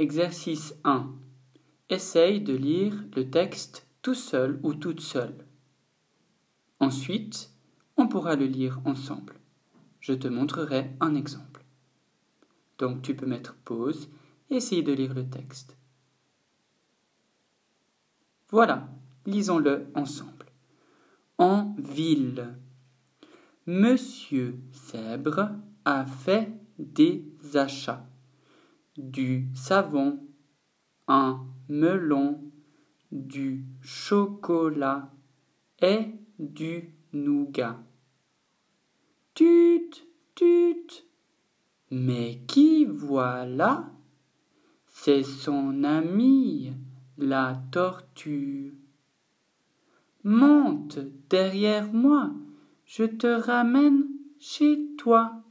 Exercice 1. Essaye de lire le texte tout seul ou toute seule. Ensuite, on pourra le lire ensemble. Je te montrerai un exemple. Donc tu peux mettre pause et essayer de lire le texte. Voilà, lisons-le ensemble. En ville. Monsieur Zèbre a fait des achats. Du savon, un melon, du chocolat et du nougat. Tut, tut. Mais qui voilà? C'est son amie, la tortue. Monte derrière moi, je te ramène chez toi.